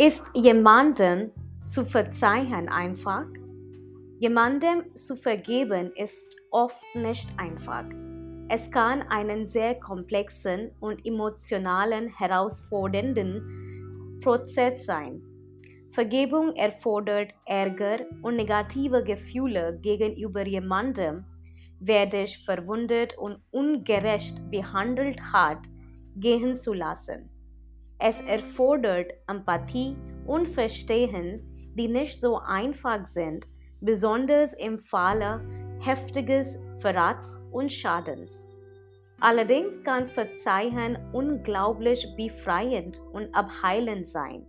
Ist jemandem zu verzeihen einfach? Jemandem zu vergeben ist oft nicht einfach. Es kann einen sehr komplexen und emotionalen, herausfordernden Prozess sein. Vergebung erfordert Ärger und negative Gefühle gegenüber jemandem, wer dich verwundet und ungerecht behandelt hat, gehen zu lassen. Es erfordert Empathie und Verstehen, die nicht so einfach sind, besonders im Falle heftiges Verrats und Schadens. Allerdings kann Verzeihen unglaublich befreiend und abheilend sein.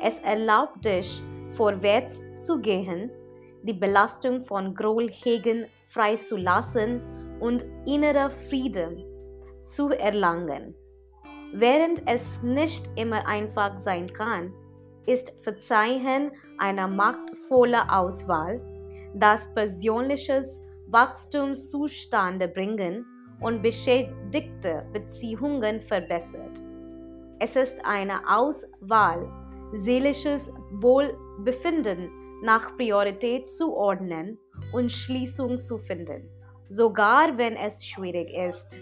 Es erlaubt dich, vorwärts zu gehen, die Belastung von Grollhegen freizulassen und innerer Frieden zu erlangen. Während es nicht immer einfach sein kann, ist Verzeihen eine machtvolle Auswahl, das persönliches Wachstum zustande bringen und beschädigte Beziehungen verbessert. Es ist eine Auswahl, seelisches Wohlbefinden nach Priorität zu ordnen und Schließung zu finden, sogar wenn es schwierig ist.